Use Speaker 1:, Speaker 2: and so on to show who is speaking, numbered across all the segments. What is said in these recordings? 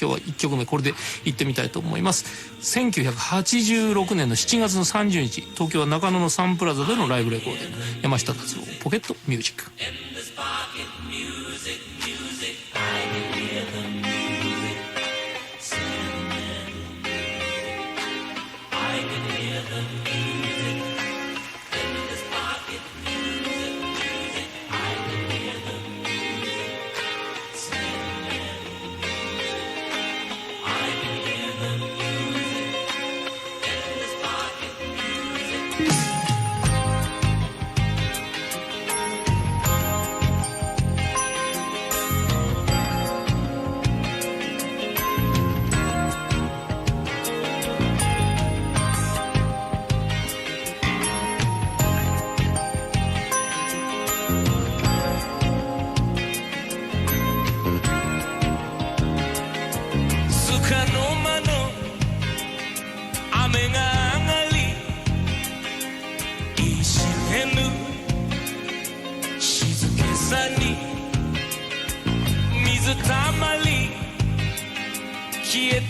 Speaker 1: 今日は1曲目これで行ってみたいと思います。1986年の7月の30日東京は中野のサンプラザでのライブレコーデ。ィング山下達郎ポケットミュージック。she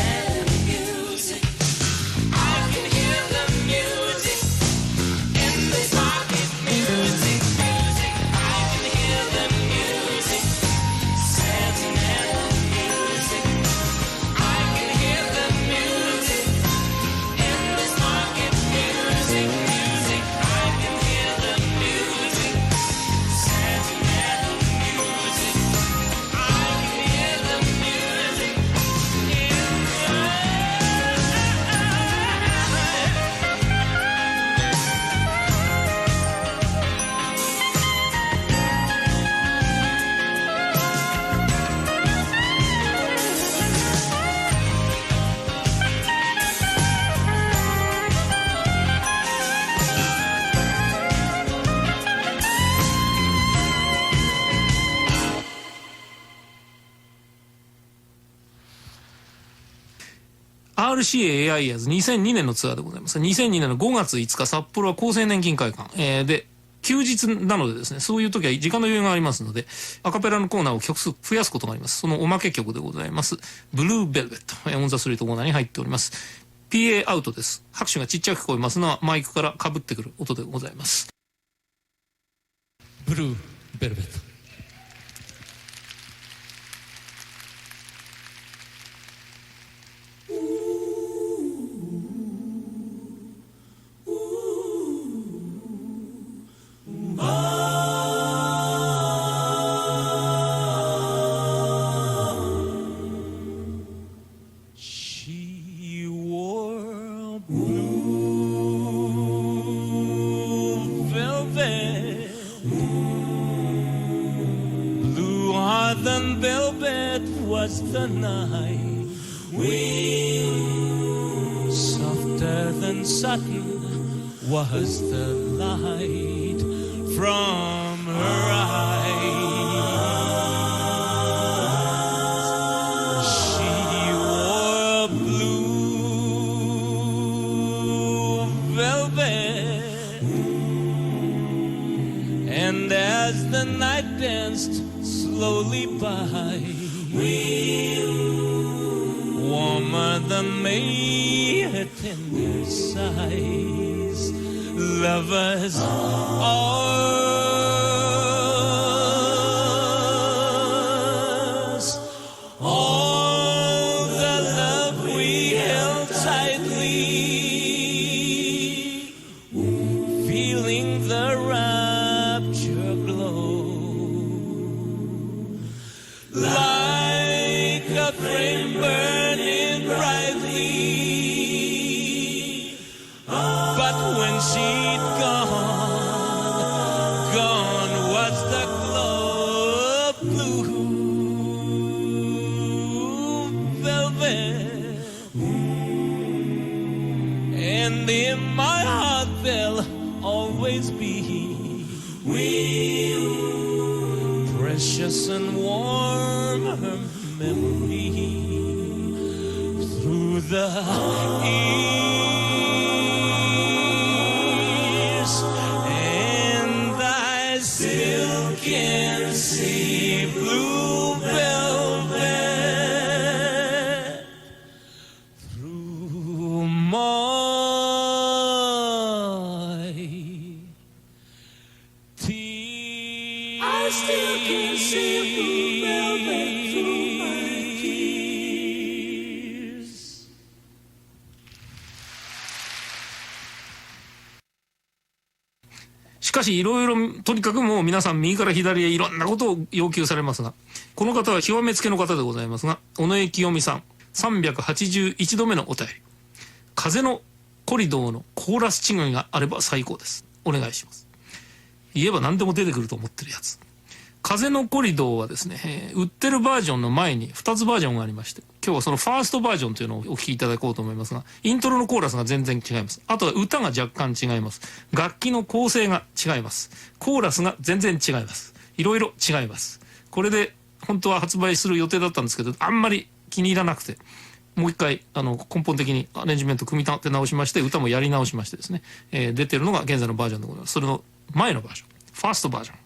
Speaker 2: RCA AI アーズ2002年のツアーでございます。2002年の5月5日、札幌は厚生年金会館、えーで、休日なのでですね、そういう時は時間の余裕がありますので、アカペラのコーナーを曲数増やすことがあります。そのおまけ曲でございます。ブルーベルベット、えーオンザスリートコーナーに入っております。PA アウトです。拍手がちっちゃく聞こえますのはマイクから被ってくる音でございます。
Speaker 3: ブルーベルベット
Speaker 1: than was the light from her eyes. Lovers when she'd gone, gone was the glow of blue velvet. And in my heart there'll always be we precious and warm her memory through the
Speaker 2: し、いろいろ、とにかくもう皆さん右から左へいろんなことを要求されますが、この方は極めつけの方でございますが、尾上清美さん、381度目のお便り。風のコリドーのコーラス違いがあれば最高です。お願いします。言えば何でも出てくると思ってるやつ。風のコリドーはですね、えー売ってるバージョンの前に2つバージョンがありまして、今日はそのファーストバージョンというのをお聞きいただこうと思いますが、イントロのコーラスが全然違います。あとは歌が若干違います。楽器の構成が違います。コーラスが全然違います。いろいろ違います。これで本当は発売する予定だったんですけど、あんまり気に入らなくて、もう一回あの根本的にアレンジメント組み立て直しまして歌もやり直しましてですね、えー出てるのが現在のバージョンでございますそれの前のバージョンファーストバージョン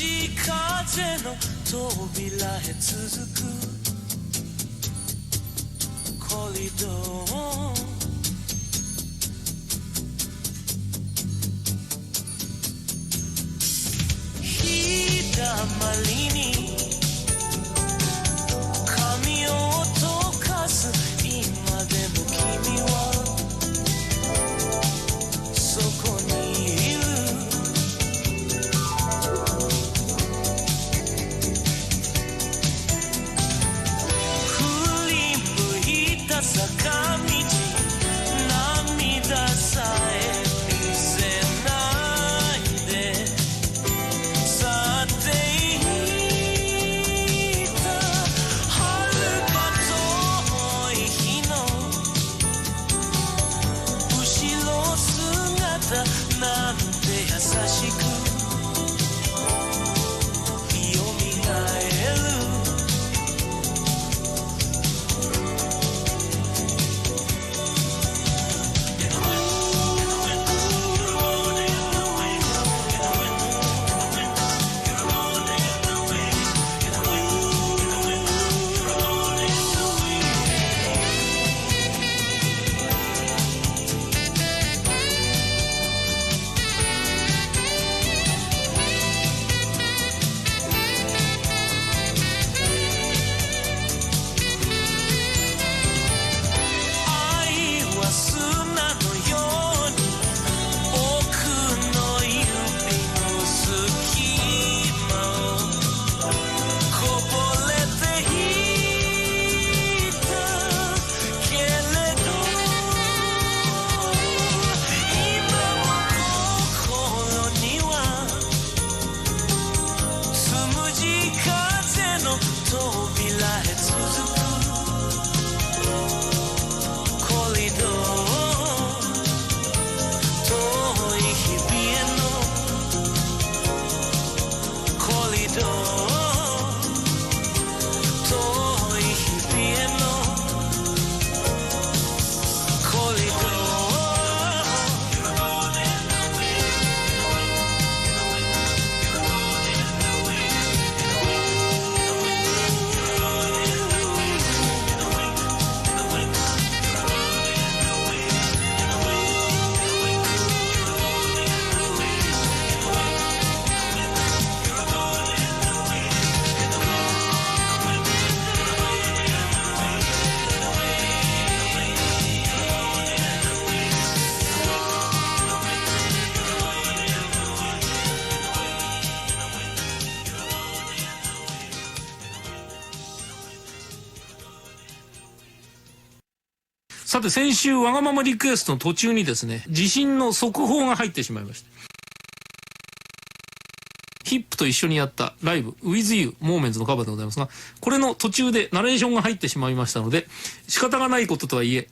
Speaker 1: 風の扉へ続く。コリドー。日だまりにさて
Speaker 2: 先週わがままリクエストの途中にですね地震の速報が入ってしまいましたヒップと一緒にやったライブ With You モーメンズのカバーでございますがこれの途中でナレーションが入ってしまいましたので仕方がないこととはいえ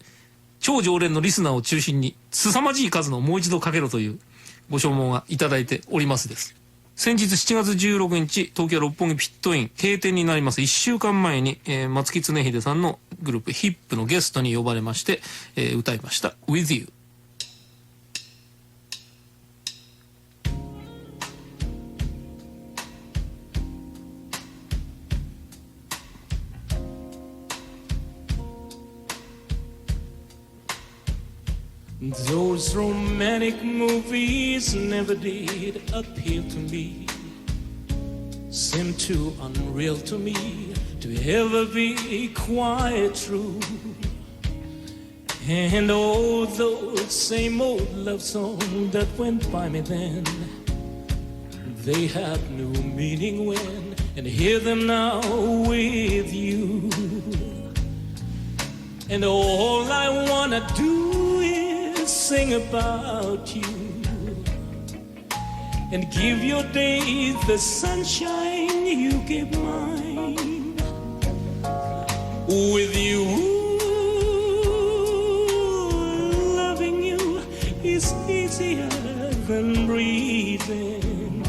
Speaker 2: 超常連のリスナーを中心に凄まじい数のもう一度かけろというご所望がいただいておりますです。先日7月16日東京六本木ピットイン閉店になります。1週間前に、えー松木常秀さんのグループヒップのゲストに呼ばれまして、えー歌いました「With You」
Speaker 1: Those romantic movies never did appeal to me. Seem too unreal to me to ever be quite true. And all those same old love songs that went by me then, they had new meaning when, and hear them now with you. And all I wanna do sing about you and give your days the sunshine you gave mine. With you, loving you is easier than breathing.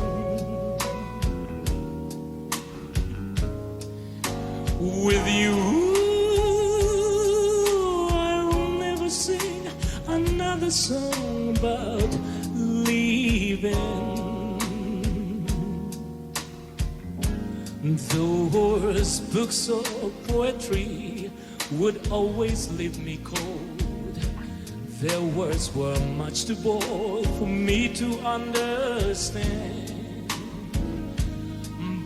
Speaker 1: With you. Another song about leaving. Those books of poetry would always leave me cold. Their words were much too bold for me to understand.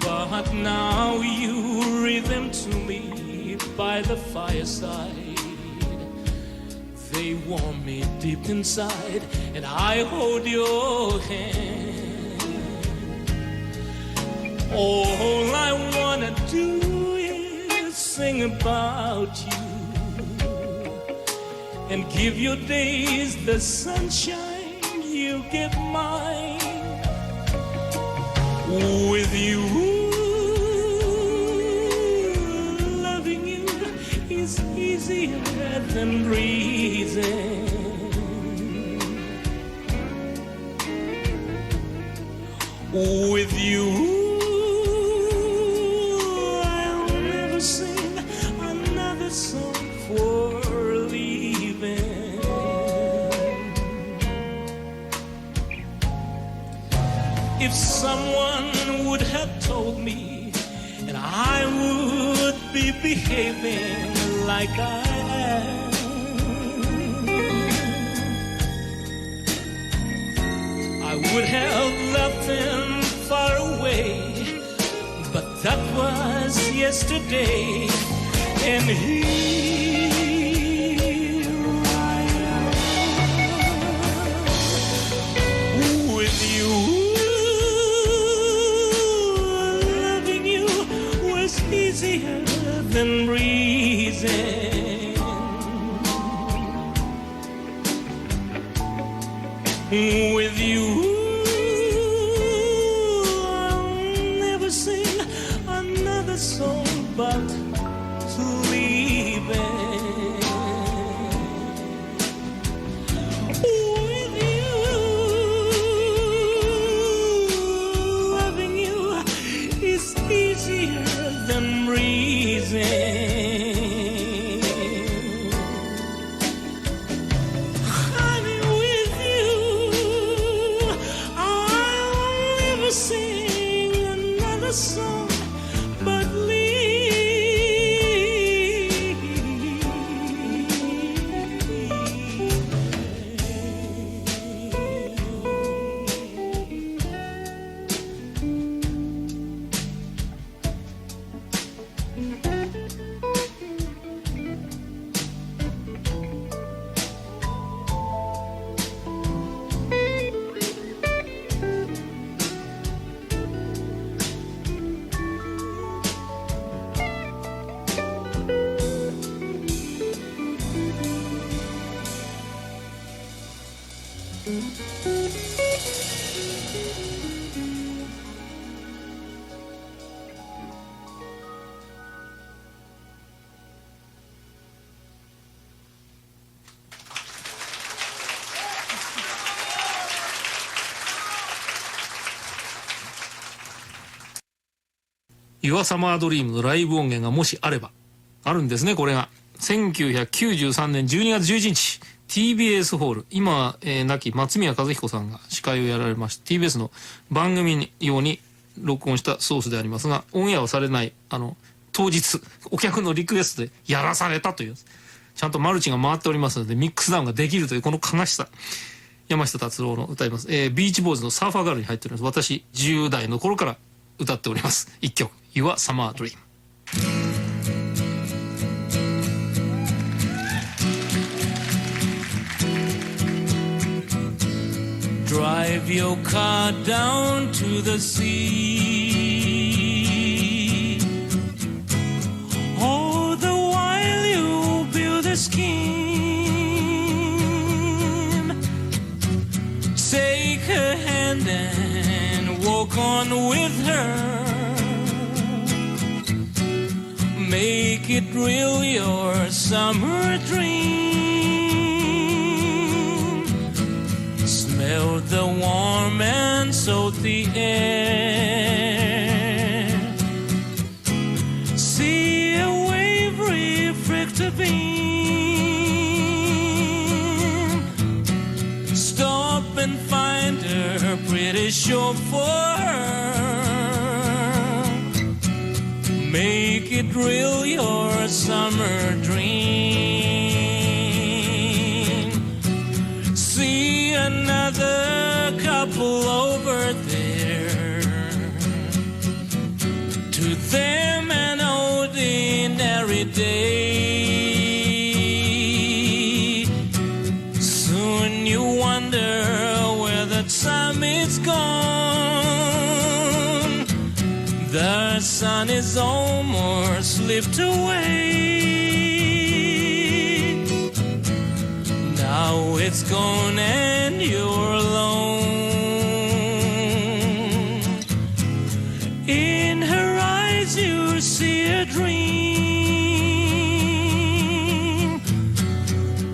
Speaker 1: But now you read them to me by the fireside. They warm me deep inside, and I hold your hand. All I wanna do is sing about you and give your days the sunshine you give mine. With you, With you, I'll never sing another song for leaving. If someone would have told me, and I would be behaving like I am. I would have left him far away, but that was yesterday, and here breathing.
Speaker 2: Your Summer Dream」のライブ音源がもしあれば。あるんですねこれが。1993年12月11日。TBS ホール。今、えー亡き松宮和彦さんが司会をやられました TBS の番組用に録音したソースでありますがオンエアはされないあの当日お客のリクエストでやらされたという。ちゃんとマルチが回っておりますのでミックスダウンができるというこの悲しさ。山下達郎の歌います、えービーチボーイズのサーファーガールに入っております。私10代の頃から歌っております。一曲「Your Summer
Speaker 1: Dream」Drive your car down to the sea. All the while you build a scheme. Take her hand and walk on with her. It real your summer dream. Smell the warm and salty air. Make it your summer dream. See another couple over there. To them, an ordinary day. Soon you wonder where the time is gone. The sun is almost slipped away. Now it's gone and you're alone. In her eyes, you see a dream.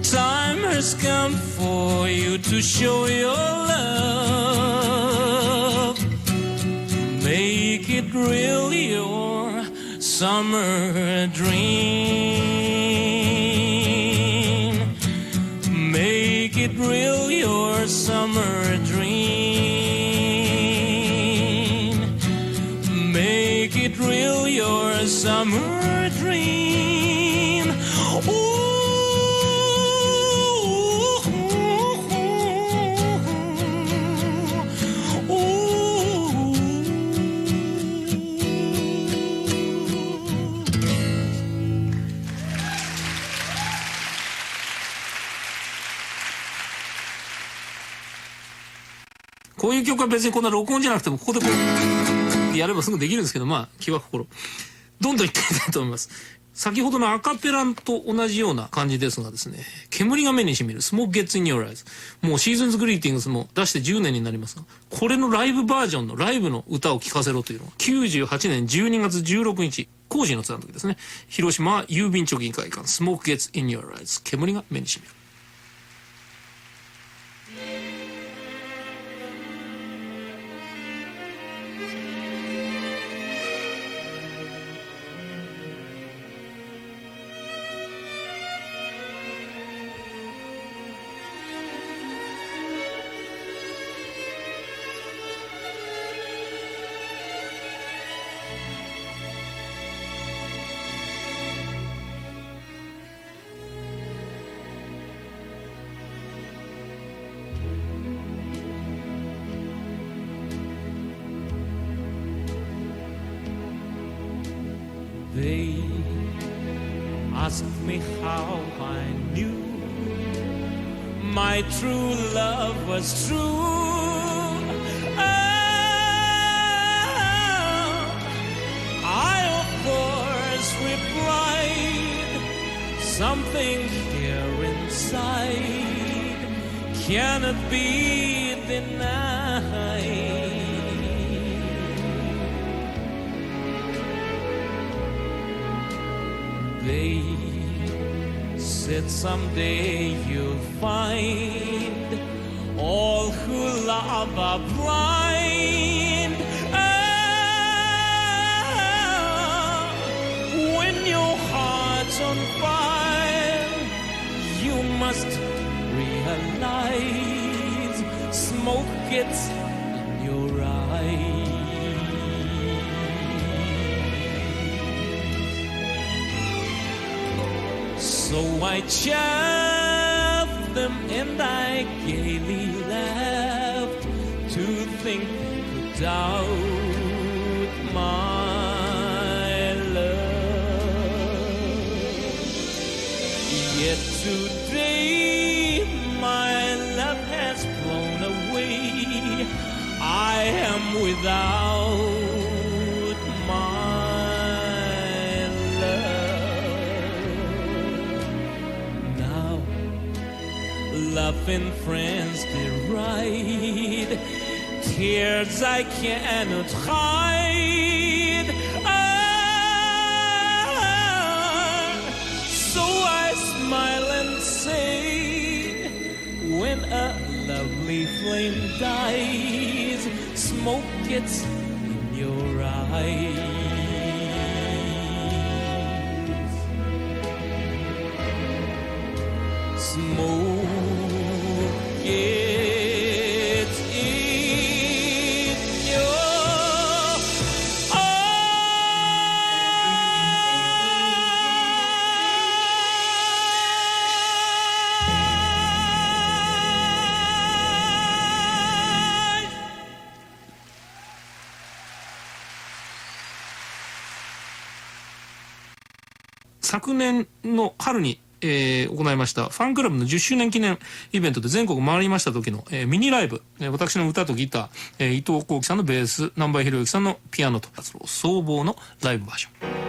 Speaker 1: Time has come for you to show your
Speaker 2: 曲は別にこんな録音じゃなくてもここでこうやればすぐできるんですけどまあ気は心。どんどんいってみたいと思います。先ほどのアカペラと同じような感じですがですね煙が目にしみる。スモークゲッツインヨーライズもうシーズンズグリーティングスも出して10年になりますがこれのライブバージョンのライブの歌を聴かせろというのが98年12月16日工事のツアーの時ですね。広島郵便貯金会館。スモークゲッツインヨーライズ煙が目にしみる。
Speaker 1: Asked me how I knew my true love was true. Ah, I, of course, replied something here inside cannot be denied. Said someday you'll find all who love are I chaffed them and I gaily laughed to think could doubt my love. Yet today my love has flown away. I am without friends deride tears I cannot hide. Ah, so I smile and say, when a lovely flame dies, smoke gets in your eyes. Smoke
Speaker 2: した。ファンクラブの10周年記念イベントで全国回りました時の、えーミニライブ、えー私の歌とギター、えー伊藤幸喜さんのベース。南波博之さんのピアノと。総合のライブバージョン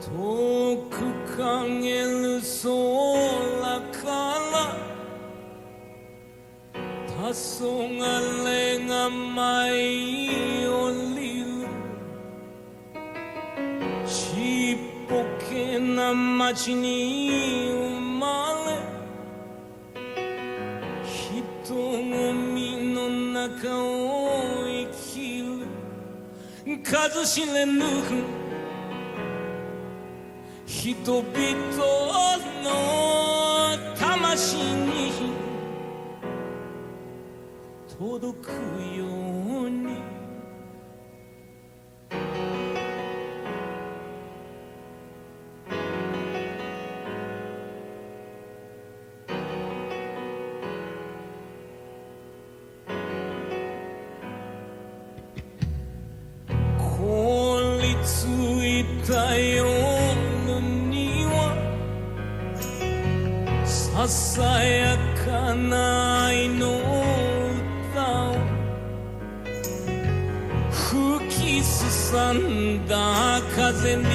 Speaker 1: 遠く陰町に生まれ人混みの中を生きる。数知れぬ人々 in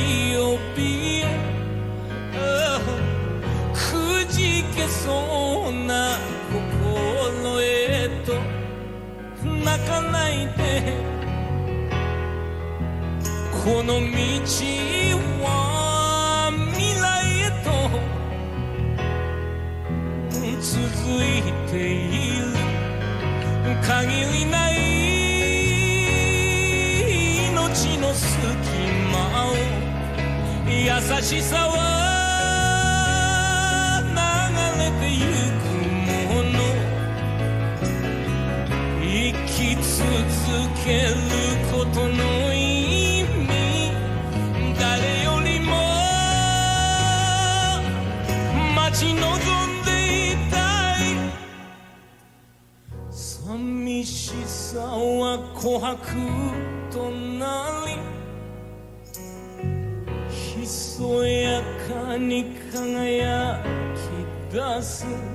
Speaker 1: しさは流れてゆくもの生き続けることの意味誰よりも待ち望んでいたい寂しさは琥珀となり soya kanikana ya kidasın.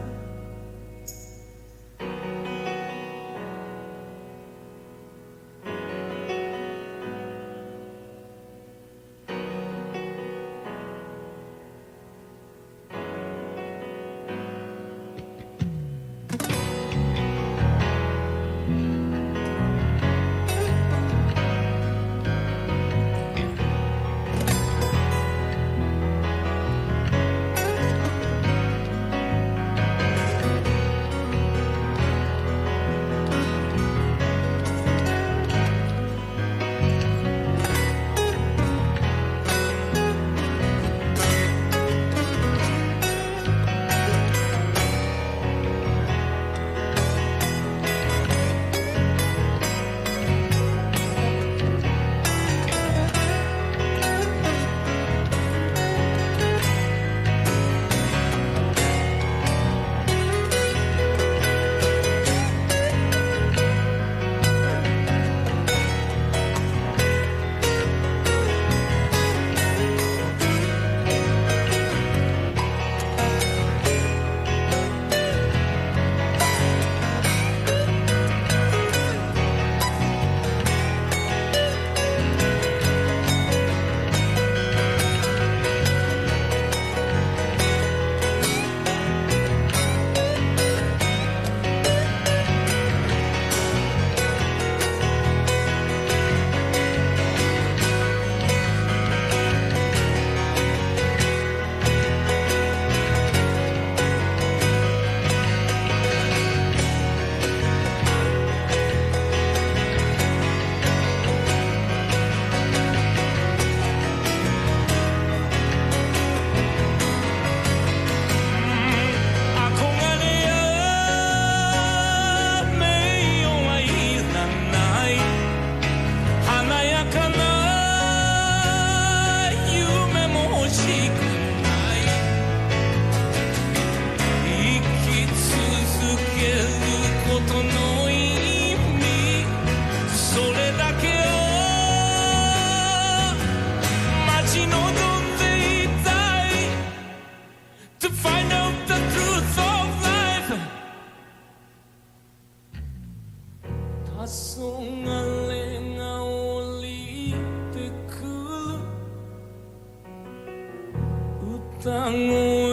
Speaker 1: tango